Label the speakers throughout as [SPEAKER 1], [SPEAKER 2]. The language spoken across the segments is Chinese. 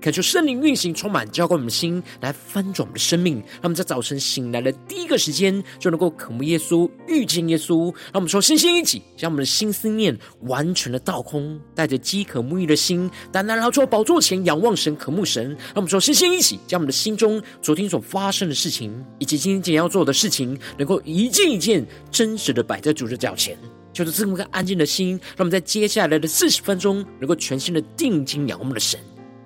[SPEAKER 1] 恳求圣灵运行，充满浇灌我们的心，来翻转我们的生命。让我们在早晨醒来的第一个时间，就能够渴慕耶稣，遇见耶稣。让我们说，星星一起，将我们的心思念完全的倒空，带着饥渴沐浴的心，单单来到宝座前仰望神，渴慕神。让我们说，星星一起，将我们的心中昨天所发生的事情，以及今天将要做的事情，能够一件一件真实的摆在主的脚前，就是这么个安静的心。让我们在接下来的四十分钟，能够全心的定睛仰望我们的神。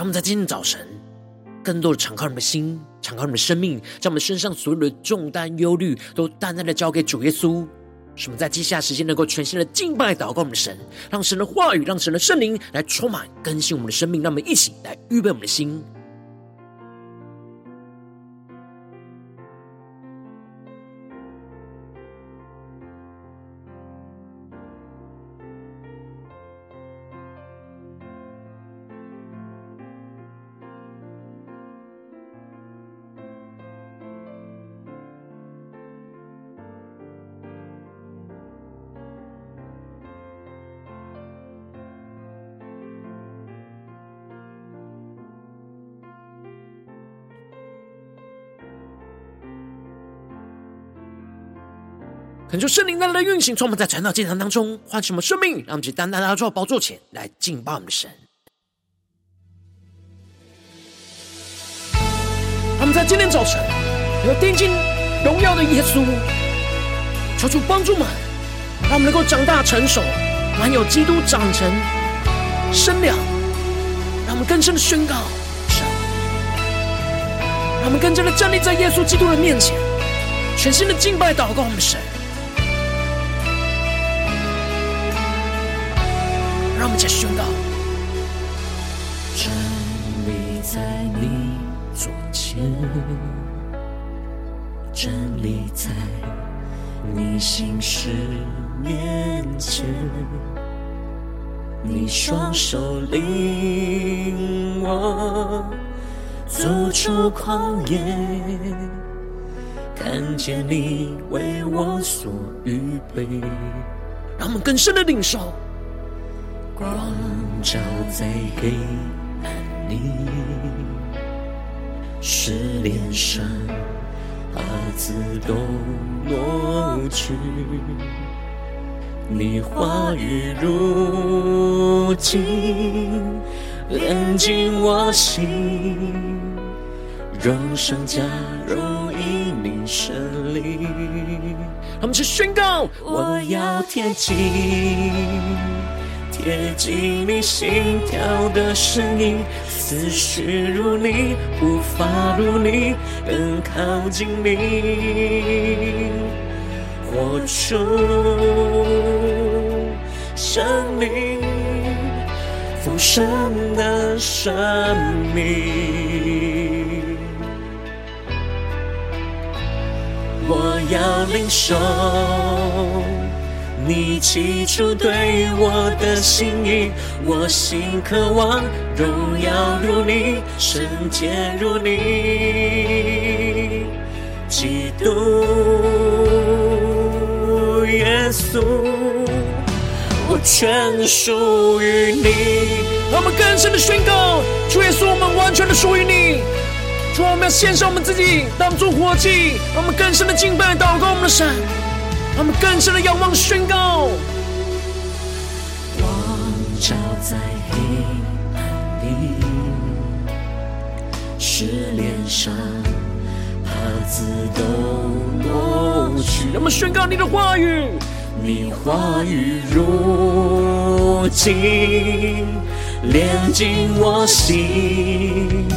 [SPEAKER 1] 让我们在今天早晨，更多的敞开我们的心，敞开我们的生命，将我们身上所有的重担、忧虑，都淡淡的交给主耶稣。使我们在接下来时间能够全新的敬拜、祷告我们的神，让神的话语，让神的圣灵来充满、更新我们的生命。让我们一起来预备我们的心。就圣灵在的运行，从我们在传道祭坛当中唤醒我们生命，让我们去单单的坐宝座前来敬拜我们的神。他们在今天早晨有定睛荣耀的耶稣，求主帮助们，让我们能够长大成熟，满有基督长成身量，让我们更深的宣告神，让我们更加的站立在耶稣基督的面前，全新的敬拜祷告我们的神。让我们再宣告：
[SPEAKER 2] 站立在你左前，站立在你心事面前，你双手领我走出旷野，看见你为我所预备，
[SPEAKER 1] 让我们更深的领受。
[SPEAKER 2] 光照在黑暗里，使脸上瑕疵都抹去。你话语如金，炼进我心，荣上加荣因你胜利。
[SPEAKER 1] 他们去宣告，
[SPEAKER 2] 我要贴近。贴近你心跳的声音，思绪如你，步伐如你，更靠近你，活出生命丰盛的生命。我要领受。你起初对我的心意，我心渴望荣耀如你，圣洁如你，基督耶稣，我全属于你。
[SPEAKER 1] 我们更深的宣告，主耶稣，我们完全的属于你。主，我们要献上我们自己当作活祭，我们更深的敬拜祷告我们的神。他们更深的仰望宣告，
[SPEAKER 2] 光照在黑暗里，使脸上瑕自动夺去。
[SPEAKER 1] 让我们宣告你的话语，
[SPEAKER 2] 你话语如金，炼净我心，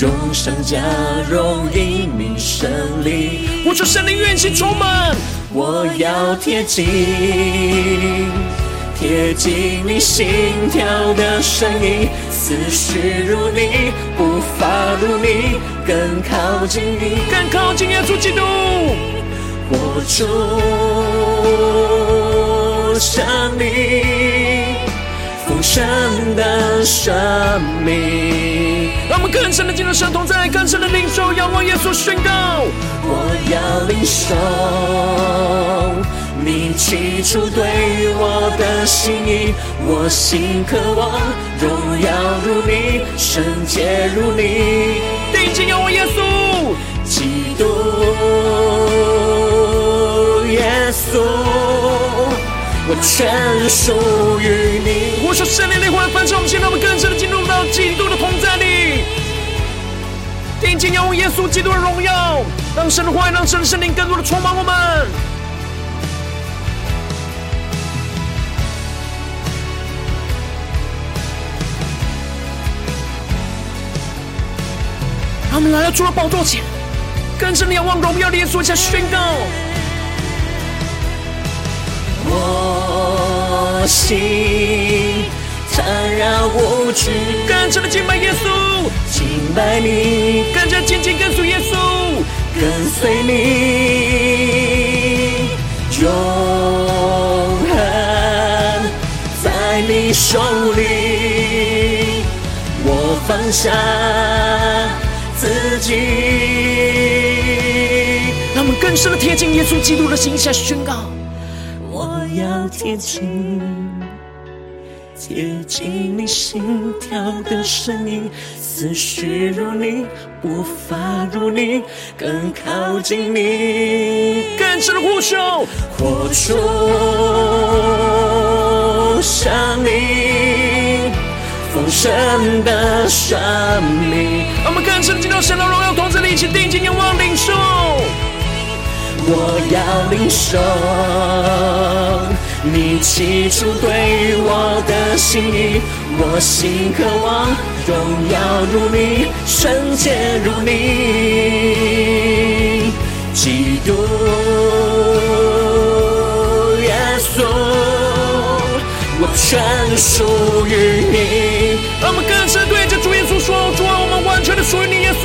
[SPEAKER 2] 荣上加荣，因你胜利。
[SPEAKER 1] 我求圣灵运行充满，
[SPEAKER 2] 我要贴近。贴近你心跳的声音，思绪如你，步伐如你，更靠近你，
[SPEAKER 1] 更靠近耶稣基督，
[SPEAKER 2] 活出生命，丰盛的生命。
[SPEAKER 1] 让我们更深的进入神同在，更深的领受，仰望耶稣宣告，
[SPEAKER 2] 我要领受。你起初对我的心意，我心渴望荣耀如你，圣洁如你。
[SPEAKER 1] 定睛仰望耶稣，
[SPEAKER 2] 基督耶稣，我全属于你。
[SPEAKER 1] 我说圣灵的灵魂焚烧，我们现在我们更深的进入到基督的同在里。定睛仰望耶稣基督的荣耀，让神的话语，让神的圣灵更多的充满我们。他们来到主的宝座前，更深的仰望荣耀的耶稣，下宣告：
[SPEAKER 2] 心坦然无惧，
[SPEAKER 1] 更深的敬拜耶稣，
[SPEAKER 2] 敬拜你，
[SPEAKER 1] 更加紧紧跟随耶稣，
[SPEAKER 2] 跟随你，永恒在你手里，我放下。自己，
[SPEAKER 1] 让我们更深的贴近耶稣基督的心下宣告：
[SPEAKER 2] 贴近，贴近你心跳的声音，思绪如你，步伐如你，更靠近你，
[SPEAKER 1] 更深的呼求，
[SPEAKER 2] 活出生命。丰盛的生命，
[SPEAKER 1] 让我们更深进到神的荣耀同在里，一起定睛仰望领受。
[SPEAKER 2] 我要领受你起初对我的心意，我心渴望荣耀如你，圣洁如你，基督耶稣。我全属于你。
[SPEAKER 1] 让我们更深对着主耶稣说：主啊，我们完全的属于你，耶稣。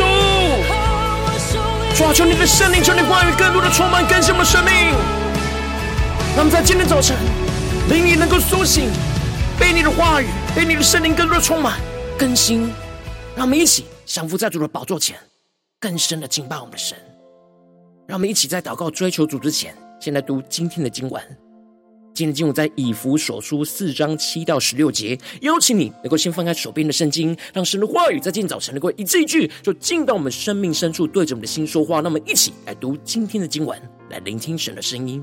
[SPEAKER 1] 主啊，求你的圣灵，求你话语更多的充满更新我们的生命。那么在今天早晨，灵里能够苏醒，被你的话语，被你的圣灵更多的充满更新。让我们一起降服在主的宝座前，更深的敬拜我们的神。让我们一起在祷告追求主之前，先来读今天的经文。今天的经文在以弗所书四章七到十六节，邀请你能够先翻开手边的圣经，让神的话语在今天早晨能够一字一句，就进到我们生命深处，对着我们的心说话。那么，一起来读今天的经文，来聆听神的声音。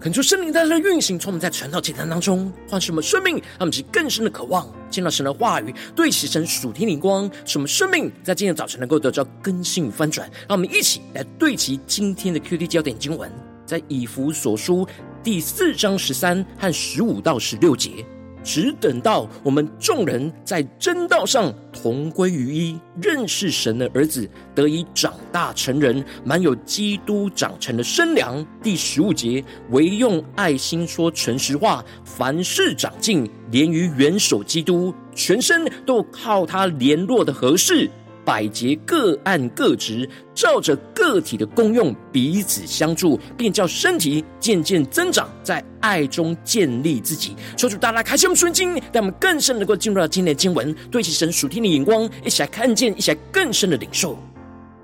[SPEAKER 1] 恳求圣灵在它的运行，从我们在传道简单当中唤醒我们生命，让我们去更深的渴望见到神的话语，对齐神属天灵光，使我们生命在今天早晨能够得到更新与翻转。让我们一起来对齐今天的 QD 焦点经文，在以弗所书第四章十三和十五到十六节。只等到我们众人在真道上同归于一，认识神的儿子，得以长大成人，满有基督长成的身量。第十五节，唯用爱心说诚实话，凡事长进，连于元首基督，全身都靠他联络的合适。百节各按各职，照着个体的功用彼此相助，便叫身体渐渐增长，在爱中建立自己。求主大大开启我们纯经，让我们更深能够进入到今天的经文，对其神属天的眼光，一起来看见，一起来更深的领受。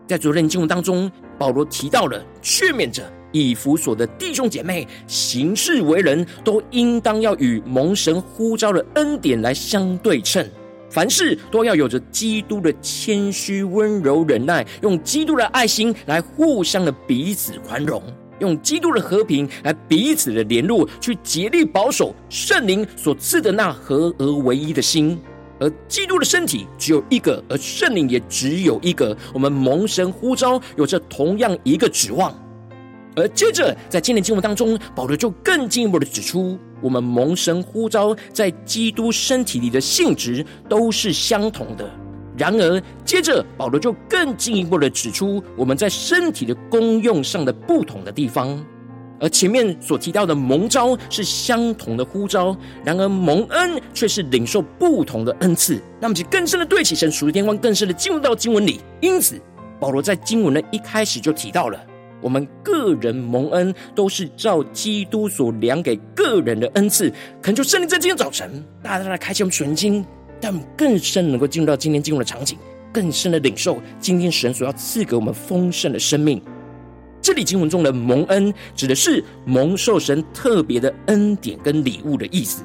[SPEAKER 1] 在昨天的经文当中，保罗提到了劝勉着以弗所的弟兄姐妹，行事为人，都应当要与蒙神呼召的恩典来相对称。凡事都要有着基督的谦虚、温柔、忍耐，用基督的爱心来互相的彼此宽容，用基督的和平来彼此的联络，去竭力保守圣灵所赐的那合而为一的心。而基督的身体只有一个，而圣灵也只有一个。我们蒙神呼召，有着同样一个指望。而接着，在今天经文当中，保罗就更进一步的指出，我们蒙神呼召，在基督身体里的性质都是相同的。然而，接着保罗就更进一步的指出，我们在身体的功用上的不同的地方。而前面所提到的蒙召是相同的呼召，然而蒙恩却是领受不同的恩赐。那么，就更深的对齐神属天光，更深的进入到经文里。因此，保罗在经文的一开始就提到了。我们个人蒙恩，都是照基督所量给个人的恩赐。恳求圣灵在今天早晨，大大的开启我们纯经，让我们更深能够进入到今天进入的场景，更深的领受今天神所要赐给我们丰盛的生命。这里经文中的蒙恩，指的是蒙受神特别的恩典跟礼物的意思。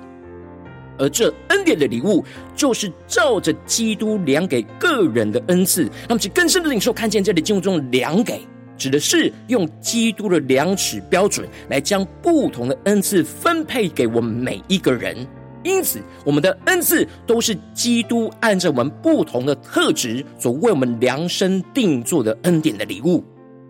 [SPEAKER 1] 而这恩典的礼物，就是照着基督量给个人的恩赐。让我们更深的领受，看见这里经文中量给。指的是用基督的量尺标准来将不同的恩赐分配给我们每一个人，因此我们的恩赐都是基督按照我们不同的特质所为我们量身定做的恩典的礼物。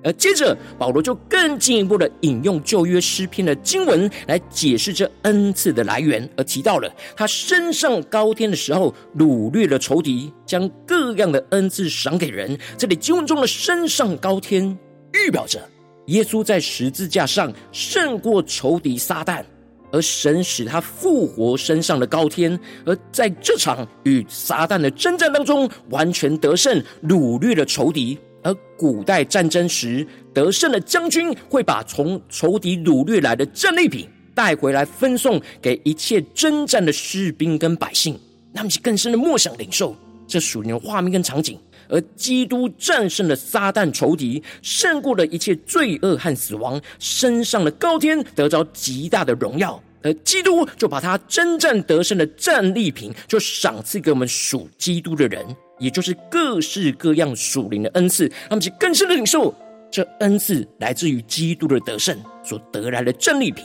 [SPEAKER 1] 而接着保罗就更进一步的引用旧约诗篇的经文来解释这恩赐的来源，而提到了他升上高天的时候掳掠了仇敌，将各样的恩赐赏给人。这里经文中的升上高天。预表着耶稣在十字架上胜过仇敌撒旦，而神使他复活升上了高天，而在这场与撒旦的征战当中完全得胜，掳掠了仇敌。而古代战争时得胜的将军会把从仇敌掳掠来的战利品带回来分送给一切征战的士兵跟百姓，那么是更深的默想领受这属灵的画面跟场景。而基督战胜了撒旦仇敌，胜过了一切罪恶和死亡，升上了高天，得着极大的荣耀。而基督就把他征战得胜的战利品，就赏赐给我们属基督的人，也就是各式各样属灵的恩赐。他们是更深的领受这恩赐来自于基督的得胜所得来的战利品。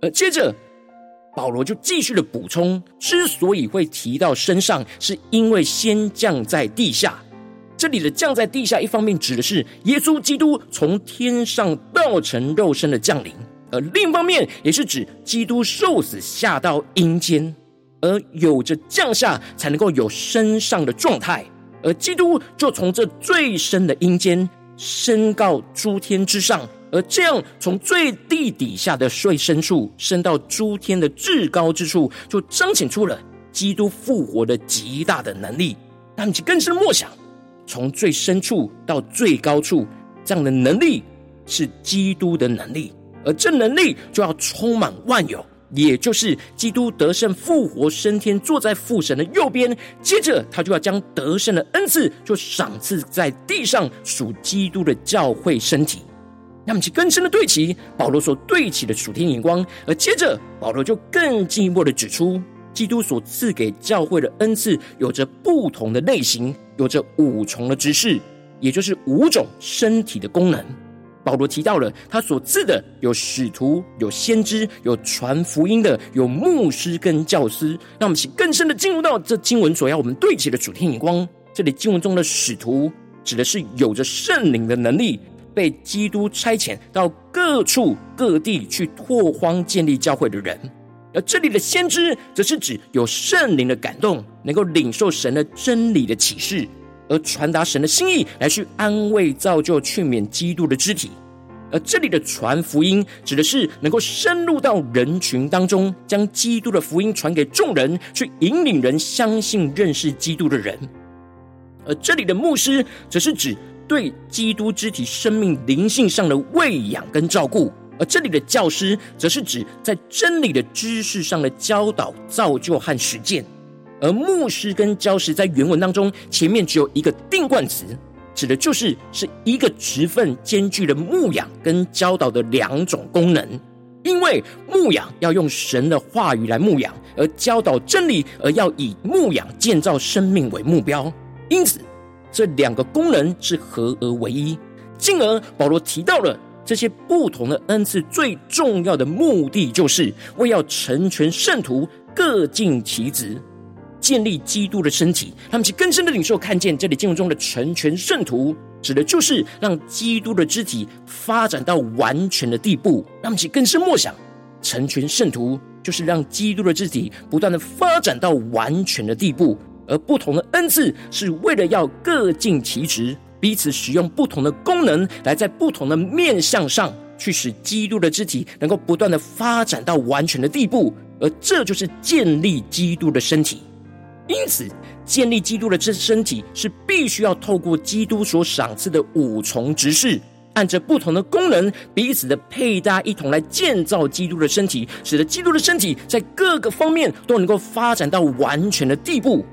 [SPEAKER 1] 而接着保罗就继续的补充，之所以会提到身上，是因为先降在地下。这里的降在地下，一方面指的是耶稣基督从天上道成肉身的降临，而另一方面也是指基督受死下到阴间，而有着降下才能够有升上的状态，而基督就从这最深的阴间升到诸天之上，而这样从最地底下的最深处升到诸天的至高之处，就彰显出了基督复活的极大的能力，让你更深默想。从最深处到最高处，这样的能力是基督的能力，而这能力就要充满万有，也就是基督得胜复活升天，坐在父神的右边。接着，他就要将得胜的恩赐就赏赐在地上属基督的教会身体。那么，其更深的对齐保罗所对齐的属天眼光，而接着保罗就更进一步的指出。基督所赐给教会的恩赐有着不同的类型，有着五重的职事，也就是五种身体的功能。保罗提到了他所赐的有使徒、有先知、有传福音的、有牧师跟教师。让我们请更深的进入到这经文所要我们对齐的主题眼光。这里经文中的使徒，指的是有着圣灵的能力，被基督差遣到各处各地去拓荒建立教会的人；而这里的先知，则是指有圣灵的感动，能够领受神的真理的启示。而传达神的心意，来去安慰、造就、劝勉基督的肢体。而这里的传福音，指的是能够深入到人群当中，将基督的福音传给众人，去引领人相信、认识基督的人。而这里的牧师，则是指对基督肢体生命灵性上的喂养跟照顾。而这里的教师，则是指在真理的知识上的教导、造就和实践。而牧师跟教师在原文当中，前面只有一个定冠词，指的就是是一个职分兼具了牧养跟教导的两种功能。因为牧养要用神的话语来牧养，而教导真理而要以牧养建造生命为目标。因此，这两个功能是合而为一。进而保罗提到了这些不同的恩赐，最重要的目的就是为要成全圣徒，各尽其职。建立基督的身体，他们去更深的领受看见这里经文中的成全圣徒，指的就是让基督的肢体发展到完全的地步。让我们去更深默想，成全圣徒就是让基督的肢体不断的发展到完全的地步。而不同的恩赐是为了要各尽其职，彼此使用不同的功能，来在不同的面向上去使基督的肢体能够不断的发展到完全的地步。而这就是建立基督的身体。因此，建立基督的这身体是必须要透过基督所赏赐的五重职事，按着不同的功能彼此的配搭，一同来建造基督的身体，使得基督的身体在各个方面都能够发展到完全的地步。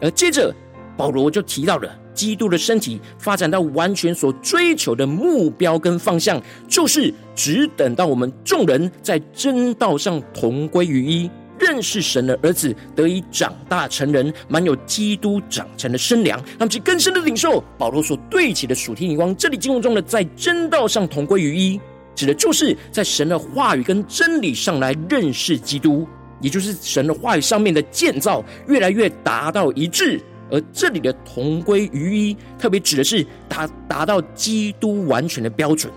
[SPEAKER 1] 而接着，保罗就提到了基督的身体发展到完全所追求的目标跟方向，就是只等到我们众人在真道上同归于一。认识神的儿子得以长大成人，满有基督长成的身量，让其更深的领受保罗所对齐的属天眼光。这里经文中的在真道上同归于一，指的就是在神的话语跟真理上来认识基督，也就是神的话语上面的建造越来越达到一致。而这里的同归于一，特别指的是达达到基督完全的标准。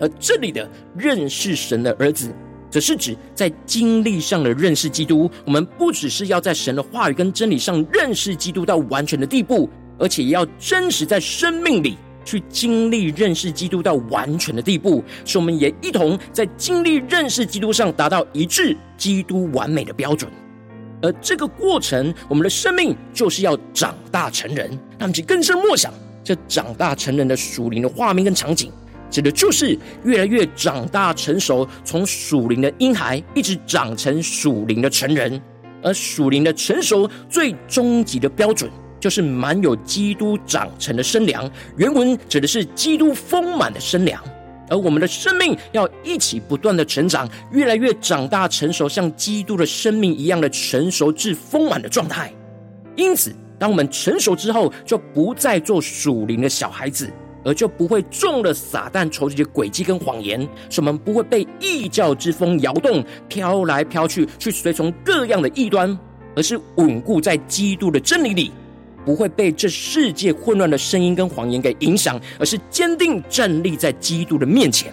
[SPEAKER 1] 而这里的认识神的儿子。则是指在经历上的认识基督，我们不只是要在神的话语跟真理上认识基督到完全的地步，而且也要真实在生命里去经历认识基督到完全的地步，使我们也一同在经历认识基督上达到一致基督完美的标准。而这个过程，我们的生命就是要长大成人，让我们去更深默想这长大成人的属灵的画面跟场景。指的就是越来越长大成熟，从属灵的婴孩一直长成属灵的成人，而属灵的成熟最终极的标准，就是满有基督长成的身量。原文指的是基督丰满的身量，而我们的生命要一起不断的成长，越来越长大成熟，像基督的生命一样的成熟至丰满的状态。因此，当我们成熟之后，就不再做属灵的小孩子。而就不会中了撒旦仇敌的诡计跟谎言，使我们不会被异教之风摇动，飘来飘去，去随从各样的异端，而是稳固在基督的真理里，不会被这世界混乱的声音跟谎言给影响，而是坚定站立在基督的面前。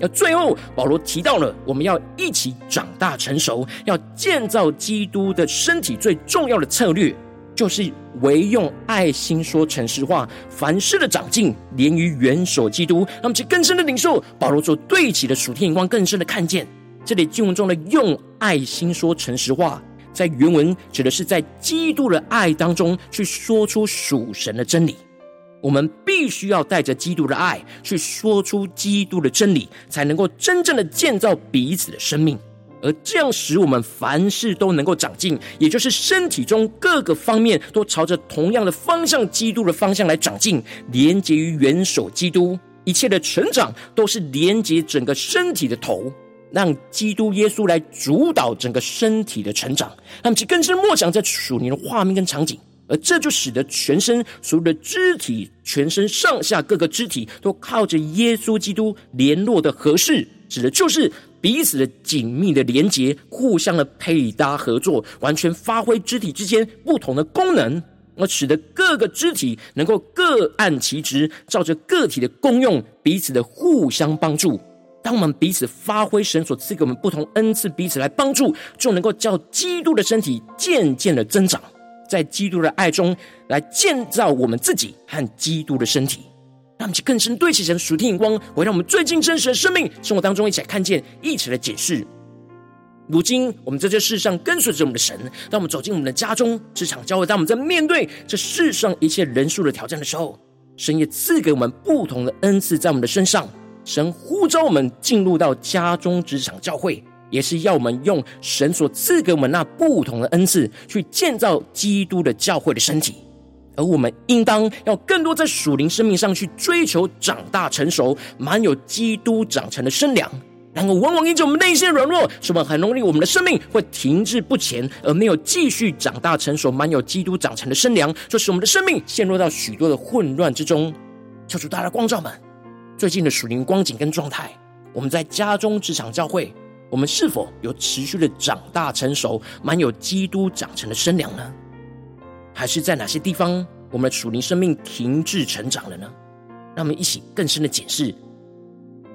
[SPEAKER 1] 要最后，保罗提到了我们要一起长大成熟，要建造基督的身体，最重要的策略。就是唯用爱心说诚实话，凡事的长进连于元首基督。让我们去更深的领受保罗所对齐的属天眼光，更深的看见这里经文中的用爱心说诚实话，在原文指的是在基督的爱当中去说出属神的真理。我们必须要带着基督的爱去说出基督的真理，才能够真正的建造彼此的生命。而这样使我们凡事都能够长进，也就是身体中各个方面都朝着同样的方向，基督的方向来长进，连接于元首基督。一切的成长都是连接整个身体的头，让基督耶稣来主导整个身体的成长。他们其更深默想在属灵的画面跟场景，而这就使得全身所有的肢体，全身上下各个肢体都靠着耶稣基督联络的合适，指的就是彼此的紧密的连结，互相的配搭合作，完全发挥肢体之间不同的功能，而使得各个肢体能够各按其职，照着个体的功用，彼此的互相帮助。当我们彼此发挥神所赐给我们不同恩赐，彼此来帮助，就能够叫基督的身体渐渐的增长，在基督的爱中来建造我们自己和基督的身体，让我们更深对齐神属天眼光，回到我们最近真实的生命生活当中，一起来看见，一起来解释。如今我们在这世上跟随着我们的神，当我们走进我们的家中、职场、教会，当我们在面对这世上一切人数的挑战的时候，神也赐给我们不同的恩赐在我们的身上。神呼召我们进入到家中、职场、教会，也是要我们用神所赐给我们那不同的恩赐，去建造基督的教会的身体。而我们应当要更多在属灵生命上去追求长大成熟，满有基督长成的身量。然而，往往因着我们内心软弱，使我们很容易我们的生命会停滞不前，而没有继续长大成熟，满有基督长成的身量，就使我们的生命陷入到许多的混乱之中。求主大家光照们。最近的属灵光景跟状态，我们在家中、职场、教会，我们是否有持续的长大成熟，满有基督长成的身量呢？还是在哪些地方，我们的属灵生命停滞成长了呢？让我们一起更深的检视，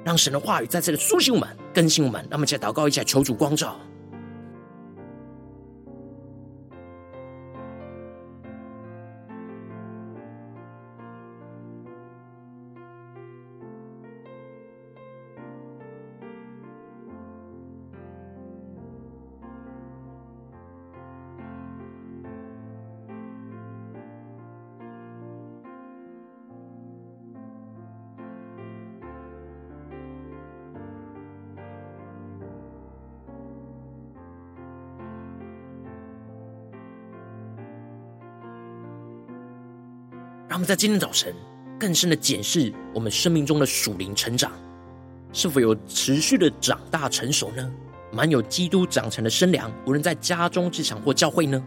[SPEAKER 1] 让神的话语在这里苏醒我们、更新我们。让我们再祷告，一下求主光照。在今天早晨更深的检视我们生命中的属灵成长，是否有持续的长大成熟呢？满有基督长成的身量，无论在家中、职场或教会呢？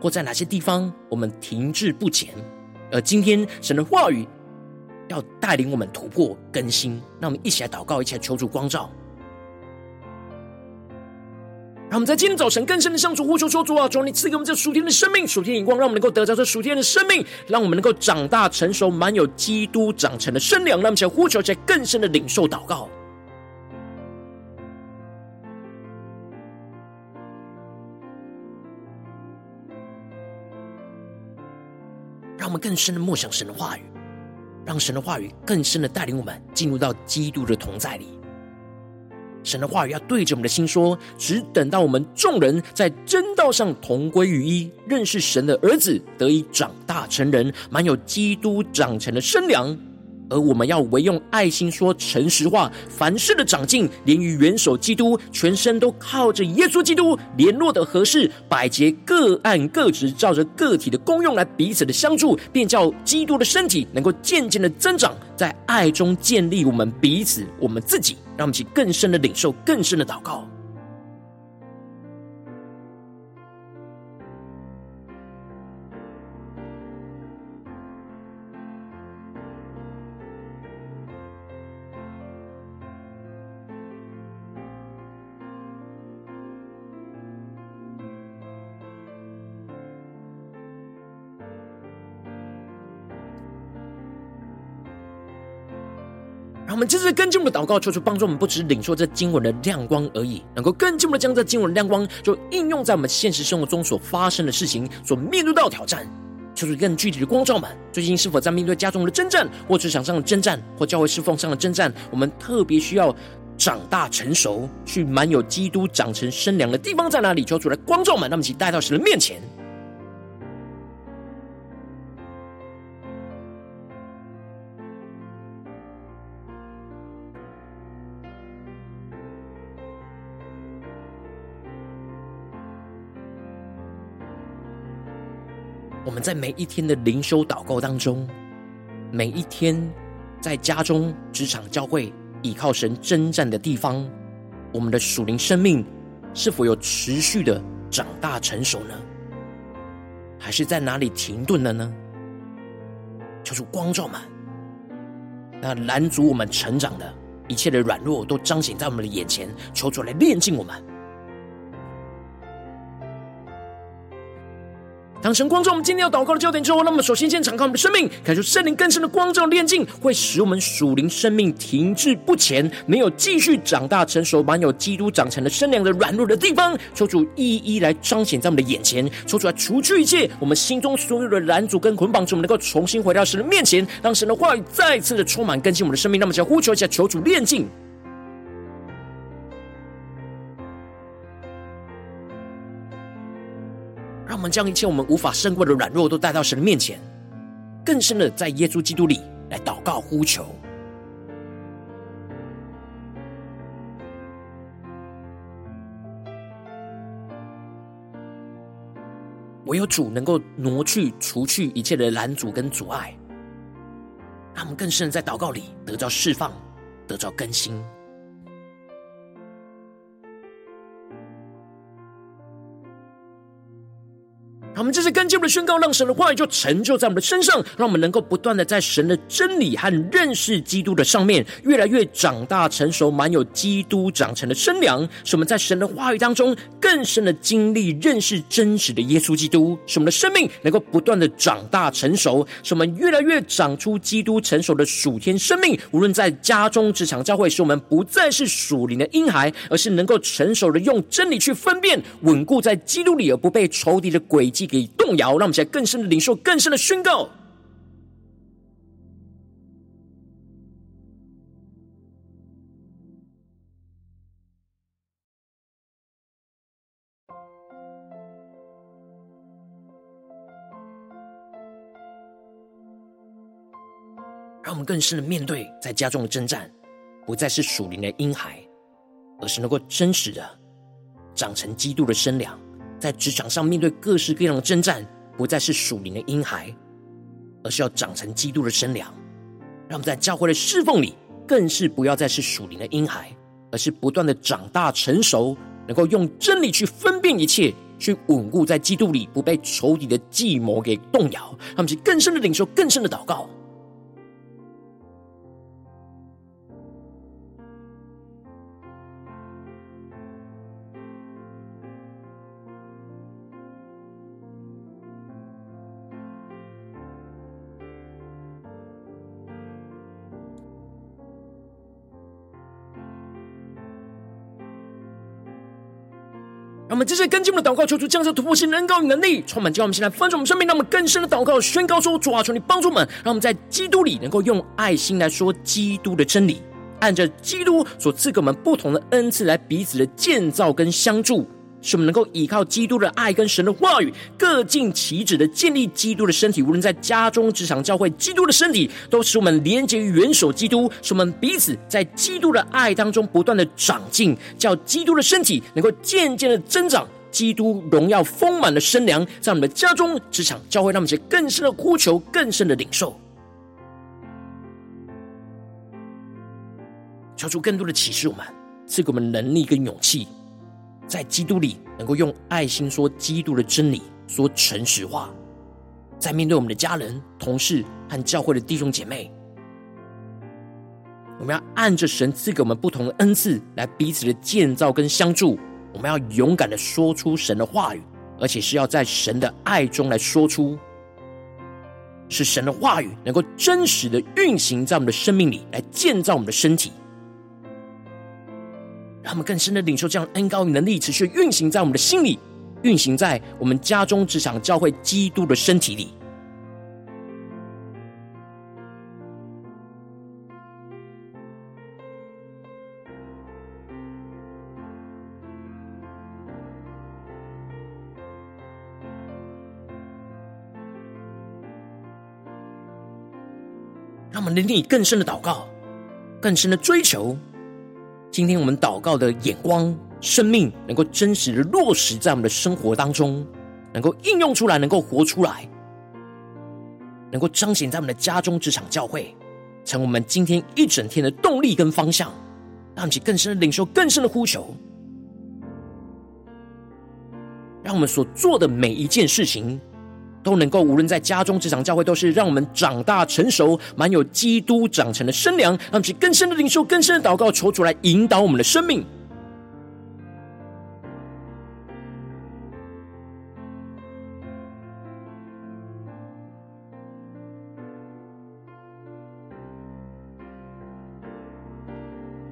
[SPEAKER 1] 或在哪些地方我们停滞不前？而今天神的话语要带领我们突破更新，让我们一起来祷告，一起来求主光照。让我们在今天早晨更深的向主呼求说：“主啊，求你赐给我们这属天的生命、属天眼光，让我们能够得着这属天的生命，让我们能够长大成熟，满有基督长成的身量。让我们想呼求，在更深的领受祷告。让我们更深的默想神的话语，让神的话语更深的带领我们进入到基督的同在里。”神的话语要对着我们的心说，只等到我们众人在真道上同归于一，认识神的儿子，得以长大成人，满有基督长成的身量。而我们要唯用爱心说诚实话，凡事的长进，连于元首基督，全身都靠着耶稣基督联络的合适，百节各按各职，照着个体的功用来彼此的相助，便叫基督的身体能够渐渐的增长，在爱中建立我们彼此，我们自己，让我们去更深的领受，更深的祷告。们接着更进一步的祷告，求主帮助我们，不只领受这经文的亮光而已，能够更进一步的将这经文的亮光，就应用在我们现实生活中所发生的事情，所面对到的挑战。求主更具体的光照们，最近是否在面对家中的征战，或职场上的征战，或教会侍奉上的征战？我们特别需要长大成熟，去满有基督长成身量的地方在哪里？求主来光照们，那么请带到神的面前。我们在每一天的灵修祷告当中，每一天在家中、职场、教会，倚靠神征战的地方，我们的属灵生命是否有持续的长大成熟呢？还是在哪里停顿了呢？求主光照们，那拦阻我们成长的一切的软弱，都彰显在我们的眼前。求主来炼净我们。当神光照我们今天要祷告的焦点之后，那么首先先敞开我们的生命，感受圣灵更深的光照炼净，会使我们属灵生命停滞不前，没有继续长大成熟，满有基督长成的身量的软弱的地方。求主一一来彰显在我们的眼前，求主来除去一切我们心中所有的拦阻跟捆绑，使我们能够重新回到神的面前，让神的话语再次的充满更新我们的生命。那么，就呼求一下，求主炼净。让我们将一切我们无法胜过的软弱都带到神的面前，更深的在耶稣基督里来祷告呼求。唯有主能够挪去、除去一切的拦阻跟阻碍，让我们更深的在祷告里得到释放，得到更新。我们这是更进一步的宣告，让神的话语就成就在我们的身上，让我们能够不断的在神的真理和认识基督的上面，越来越长大成熟，满有基督长成的身量。使我们在神的话语当中更深的经历认识真实的耶稣基督，使我们的生命能够不断的长大成熟，使我们越来越长出基督成熟的属天生命。无论在家中、职场、教会，使我们不再是属灵的婴孩，而是能够成熟的用真理去分辨，稳固在基督里，而不被仇敌的诡计给动摇，让我们在更深的领受、更深的宣告。让我们更深的面对在家中的征战，不再是属灵的婴孩，而是能够真实的长成基督的身量。在职场上面对各式各样的征战，不再是属灵的婴孩，而是要长成基督的身量。让我们在教会的侍奉里，更是不要再是属灵的婴孩，而是不断的长大成熟，能够用真理去分辨一切，去稳固在基督里，不被仇敌的计谋给动摇。让我们去更深的领受，更深的祷告。让我们这些跟进我们的祷告，求主降下突破性能高与能力，充满叫我们现在翻转我们生命，让我们更深的祷告宣告说：主啊，求你帮助我们，让我们在基督里能够用爱心来说基督的真理，按着基督所赐给我们不同的恩赐来彼此的建造跟相助。使我们能够依靠基督的爱跟神的话语，各尽其职的建立基督的身体。无论在家中、职场、教会，基督的身体都使我们连接于元首基督，使我们彼此在基督的爱当中不断的长进，叫基督的身体能够渐渐的增长，基督荣耀丰满的身量，在我们的家中、职场、教会，让我们更深的呼求，更深的领受，求出更多的启示，我们赐给我们能力跟勇气。在基督里，能够用爱心说基督的真理，说诚实话，在面对我们的家人、同事和教会的弟兄姐妹，我们要按着神赐给我们不同的恩赐，来彼此的建造跟相助。我们要勇敢的说出神的话语，而且是要在神的爱中来说出，使神的话语能够真实的运行在我们的生命里，来建造我们的身体。让我们更深的领受这样恩高与能力，持续运行在我们的心里，运行在我们家中、职场、教会、基督的身体里。让我们聆听你更深的祷告，更深的追求。今天我们祷告的眼光、生命，能够真实的落实在我们的生活当中，能够应用出来，能够活出来，能够彰显在我们的家中、职场、教会，成我们今天一整天的动力跟方向，让其更深的领受、更深的呼求，让我们所做的每一件事情，都能够无论在家中、职场、教会，都是让我们长大成熟，满有基督长成的身量，让我们去更深的领受、更深的祷告，求主来引导我们的生命。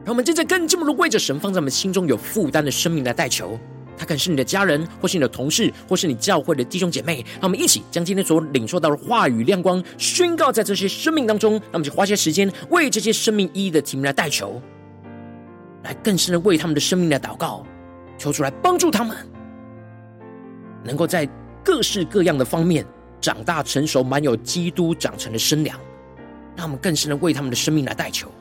[SPEAKER 1] 让我们接着更进一步的为着神放在我们心中有负担的生命来代求。他可能是你的家人，或是你的同事，或是你教会的弟兄姐妹。让我们一起将今天所领受到的话语亮光宣告在这些生命当中。让我们就花些时间为这些生命意义的题目来代求，来更深的为他们的生命来祷告，求出来帮助他们，能够在各式各样的方面长大成熟，满有基督长成的身量。让我们更深的为他们的生命来代求。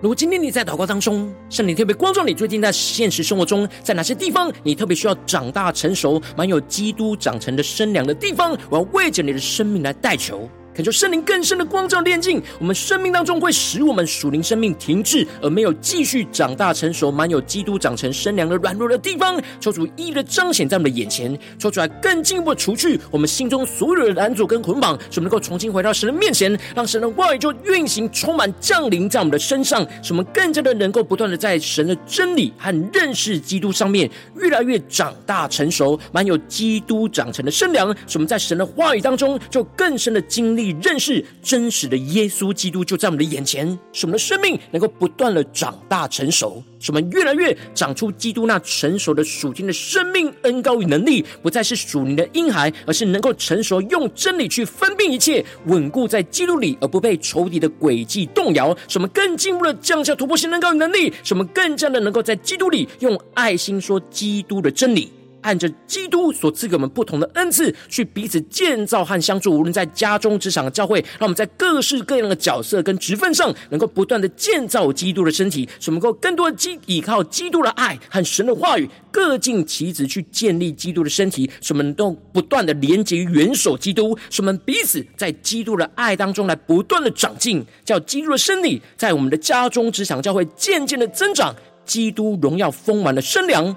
[SPEAKER 1] 如果今天你在祷告当中，圣灵特别光照你，最近在现实生活中，在哪些地方你特别需要长大成熟、满有基督长成的身量的地方，我要为着你的生命来代求。恳求圣灵更深的光照炼净我们生命当中，会使我们属灵生命停滞，而没有继续长大成熟、满有基督长成身量的软弱的地方，求主一一的彰显在我们的眼前，求主来更进一步的除去我们心中所有的拦阻跟捆绑，使我们能够重新回到神的面前，让神的话语就运行、充满、降临在我们的身上，使我们更加的能够不断的在神的真理和认识基督上面越来越长大成熟，满有基督长成的身量，使我们在神的话语当中就更深的经历。认识真实的耶稣基督就在我们的眼前，使我们的生命能够不断的长大成熟，使我们越来越长出基督那成熟的属天的生命恩膏与能力，不再是属灵的婴孩，而是能够成熟，用真理去分辨一切，稳固在基督里，而不被仇敌的诡计动摇。使我们更进步的降下突破性恩高与能力，使我们更加的能够在基督里用爱心说基督的真理。按着基督所赐给我们不同的恩赐，去彼此建造和相助。无论在家中、职场、教会，让我们在各式各样的角色跟职分上，能够不断的建造基督的身体，使我们能够更多的基依靠基督的爱和神的话语，各尽其职去建立基督的身体。使我们都不断的连接于元首基督，使我们彼此在基督的爱当中来不断的长进，叫基督的身体在我们的家中、职场、教会渐渐的增长，基督荣耀丰满的身量。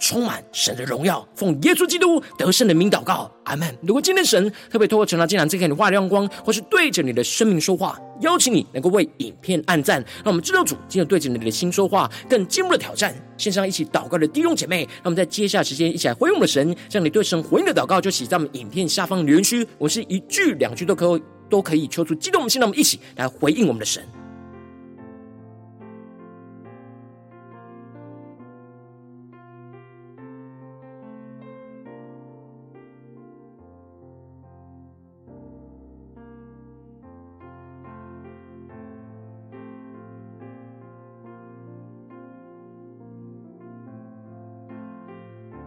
[SPEAKER 1] 充满神的荣耀，奉耶稣基督得胜的名祷告，阿门。如果今天神特别透过晨祷祭坛，赐给你话语亮光，或是对着你的生命说话，邀请你能够为影片按赞，让我们知道主今天对着你的心说话，更进一步的挑战。线上一起祷告的弟兄姐妹，让我们在接下时间一起来回应我们的神，让你对神回应的祷告就写在我们影片下方留言区，我是一句两句都可以都可以求出激动我们心，让我们一起来回应我们的神。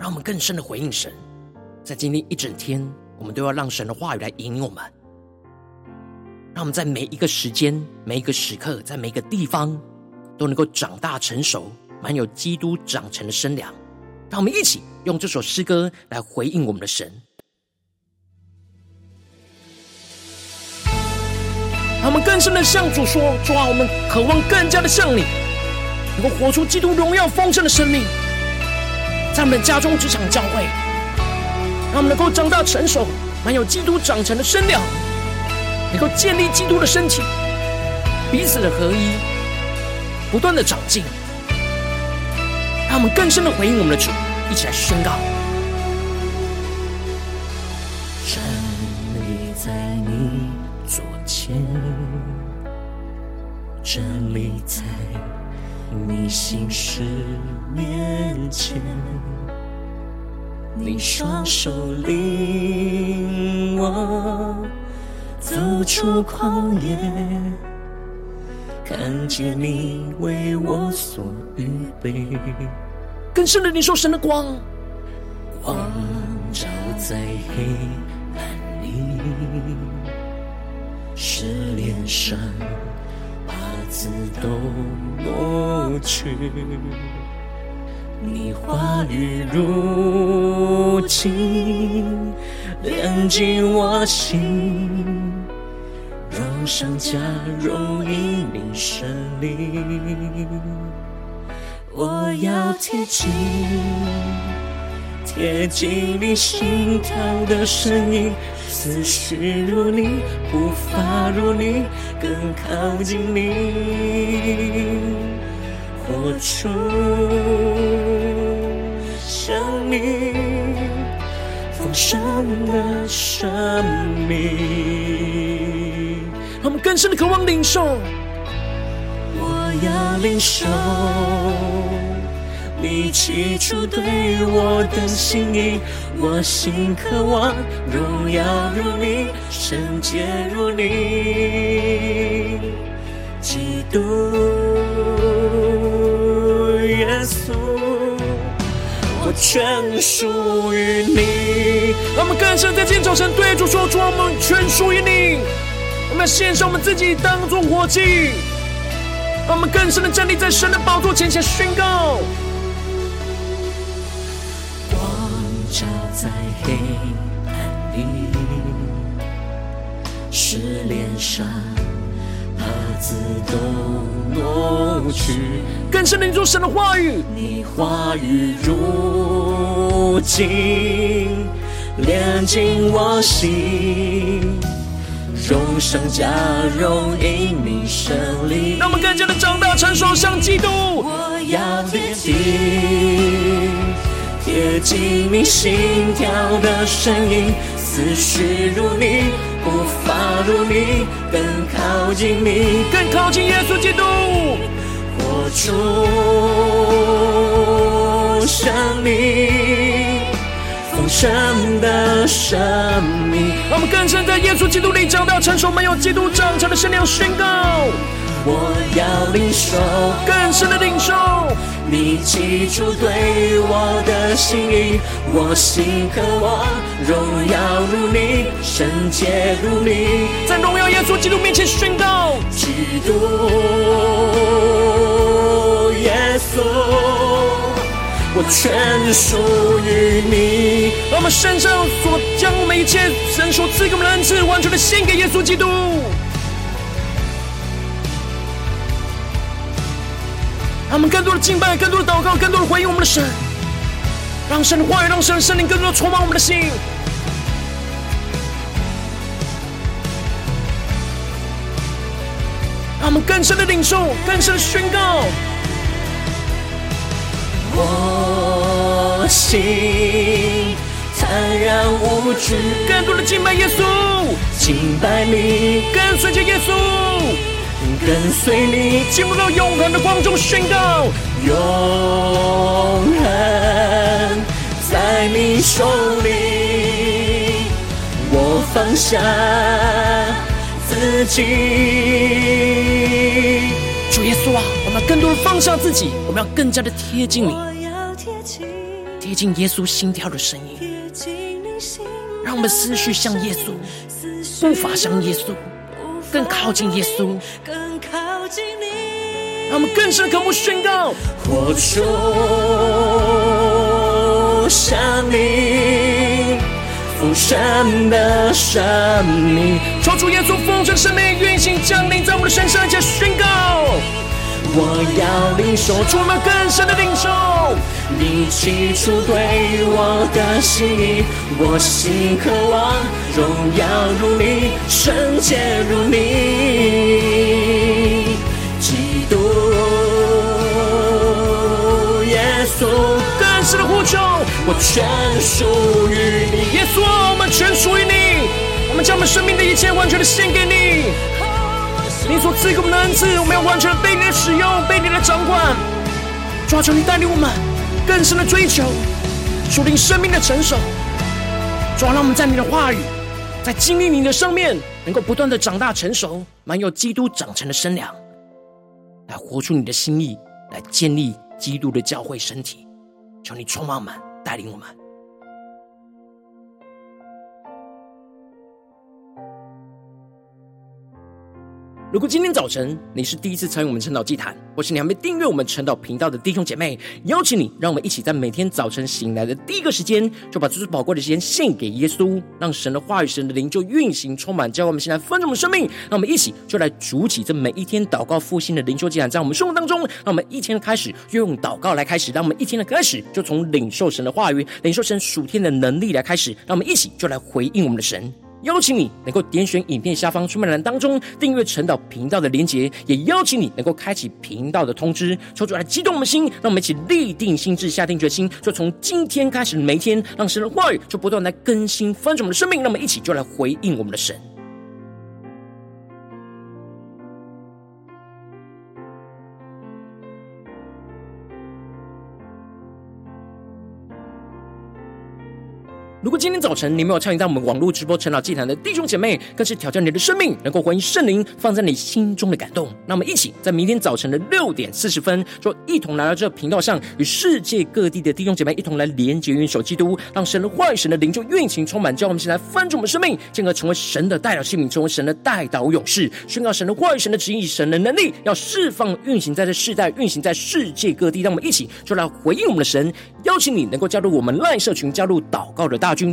[SPEAKER 1] 让我们更深的回应神，在今天一整天，我们都要让神的话语来引领我们。让我们在每一个时间、每一个时刻、在每一个地方，都能够长大成熟，满有基督长成的身量。让我们一起用这首诗歌来回应我们的神。让我们更深的向主说：主啊，我们渴望更加的像你，能够活出基督荣耀丰盛的生命。在我们的家中、职场、教会，让我们能够长大成熟，满有基督长成的身量，能够建立基督的身体，彼此的合一，不断的长进，让我们更深的回应我们的主，一起来宣告。
[SPEAKER 2] 站立在你左前，站立在你心事面前。你双手领我走出旷野，看见你为我所预备。
[SPEAKER 1] 更深的你说神的光，
[SPEAKER 2] 光照在黑暗里，是脸上子都抹去。你话语如镜，亮进我心，荣上加荣，因你生灵。我要贴近，贴近你心跳的声音，思绪如你，步伐如你，更靠近你。活出生命丰盛的生命，
[SPEAKER 1] 让我们更深的渴望领受。
[SPEAKER 2] 我要领受你起初对我的心意，我心渴望荣耀如你，圣洁如你，基督。耶稣，我全属于你。
[SPEAKER 1] 让我们更深在今天早晨对主说：主，我们全属于你。我们要献上我们自己当作活祭。让我们更深的站立在神的宝座前，前宣告：
[SPEAKER 2] 在黑暗里，是脸上怕自都抹去。
[SPEAKER 1] 更深的领受神的话语，
[SPEAKER 2] 你话语如镜，亮进我心，荣上加荣，因你胜利。
[SPEAKER 1] 让我们更加的长大成熟，像基督。
[SPEAKER 2] 我要贴近，贴近你心跳的声音，思绪如你，步伐如你，更靠近你，
[SPEAKER 1] 更靠近耶稣基督。
[SPEAKER 2] 活出生命丰盛的生命，
[SPEAKER 1] 让我们更深在耶稣基督里长大成熟，没有基督长成的身量宣告。
[SPEAKER 2] 我要领受
[SPEAKER 1] 更深的领受，
[SPEAKER 2] 你起初对我的心意，我心渴望荣耀如你，圣洁如你，
[SPEAKER 1] 在荣耀耶稣基督面前宣告，
[SPEAKER 2] 基督耶稣，我全属于你。
[SPEAKER 1] 让我们身上所将我们一切神所赐给我们的恩赐，完全的献给耶稣基督。让我们更多的敬拜，更多的祷告，更多的回应我们的神，让神的话语，让神的圣灵更多的充满我们的心。让我们更深的领受，更深的宣告。
[SPEAKER 2] 我心坦然无惧，
[SPEAKER 1] 更多的敬拜耶稣，
[SPEAKER 2] 敬拜你，
[SPEAKER 1] 跟随着耶稣。
[SPEAKER 2] 跟随你
[SPEAKER 1] 进入到永恒的光中，宣告
[SPEAKER 2] 永恒在你手里，我放下自己。
[SPEAKER 1] 主耶稣啊，更多的放下自己，我们要更加的贴近你，贴近耶稣心跳的声音，让我们思绪像耶稣，步伐像耶稣，更靠近耶稣。让我们更深的渴慕宣告，
[SPEAKER 2] 活出生命丰盛的生命，
[SPEAKER 1] 求主耶稣丰盛生命运行降临在我们的身上，且宣告，
[SPEAKER 2] 我要领受
[SPEAKER 1] 出我们更深的领受，
[SPEAKER 2] 你起初对我的心意，我心渴望荣耀如你，圣洁如你，基督耶稣更
[SPEAKER 1] 深的呼求，
[SPEAKER 2] 我全属于你，
[SPEAKER 1] 耶稣，我们全属于你，我们将我们生命的一切完全的献给你。你所赐给我们的恩赐，我们要完全的被你的使用，被你的掌管。抓住，你带领我们更深的追求属灵生命的成熟。主啊，让我们在你的话语，在经历你的上面，能够不断的长大成熟，满有基督长成的身量，来活出你的心意，来建立基督的教会身体。求你充满我们，带领我们。如果今天早晨你是第一次参与我们晨祷祭坛，或是你还没订阅我们晨祷频道的弟兄姐妹，邀请你，让我们一起在每天早晨醒来的第一个时间，就把这最宝贵的时间献给耶稣，让神的话语、神的灵就运行充满，教我们现在丰盛的生命。让我们一起就来主起这每一天祷告复兴的灵修祭坛，在我们生活当中，让我们一天的开始就用祷告来开始，让我们一天的开始就从领受神的话语、领受神属天的能力来开始，让我们一起就来回应我们的神。邀请你能够点选影片下方说明栏当中订阅陈导频道的连结，也邀请你能够开启频道的通知，抽出来激动我们的心，让我们一起立定心智，下定决心，就从今天开始每天，让神的话语就不断来更新翻转我们的生命，让我们一起就来回应我们的神。今天早晨你没有参与到我们网络直播晨祷祭坛的弟兄姐妹，更是挑战你的生命，能够回应圣灵放在你心中的感动。那我们一起在明天早晨的六点四十分，就一同来到这频道上，与世界各地的弟兄姐妹一同来连接、运手基督，让神的话语、神的灵就运行充满，叫我们现在翻转我们生命，进而成为神的代表器皿，成为神的代祷勇士，宣告神的话语、神的旨意、神的能力，要释放、运行在这世代，运行在世界各地。让我们一起就来回应我们的神，邀请你能够加入我们赖社群，加入祷告的大。军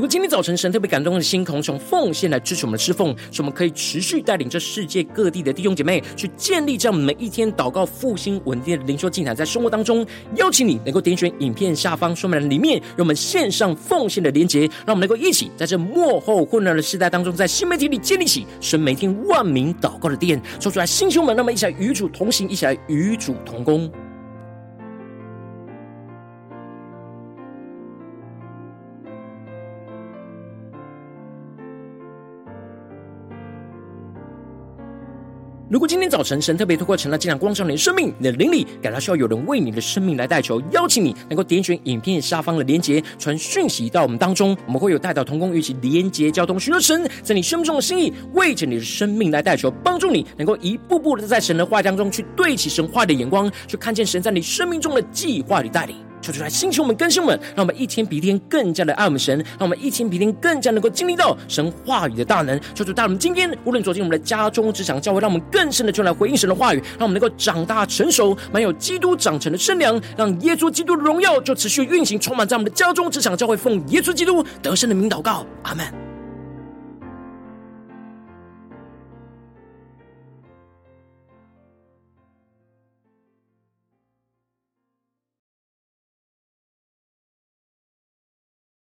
[SPEAKER 1] 如果今天早晨神特别感动的心，渴望从奉献来支持我们的侍奉，使我们可以持续带领这世界各地的弟兄姐妹去建立这样每一天祷告复兴稳定的灵修祭坛，在生活当中，邀请你能够点选影片下方说明栏里面，让我们线上奉献的连结，让我们能够一起在这幕后混乱的时代当中，在新媒体里建立起神每天万名祷告的殿，说出来，弟兄们，让我们一起来与主同行，一起来与主同工。如果今天早晨神特别透过晨祷祭坛光照你的生命，你的灵里感到需要有人为你的生命来代求，邀请你能够点选影片下方的连结，传讯息到我们当中，我们会有代祷同工一起连结交通，寻求神在你生命中的心意，为着你的生命来代求，帮助你能够一步步的在神的话当中去对齐神话的眼光，去看见神在你生命中的计划与带领。求主来兴起我们，更新我们，让我们一天比一天更加的爱我们神，让我们一天比一天更加能够经历到神话语的大能。求主带我们今天无论走进我们的家中、职场、教会，让我们更深的就来回应神的话语，让我们能够长大成熟，满有基督长成的身量，让耶稣基督的荣耀就持续运行，充满在我们的家中、职场、教会，奉耶稣基督得胜的名祷告，阿门。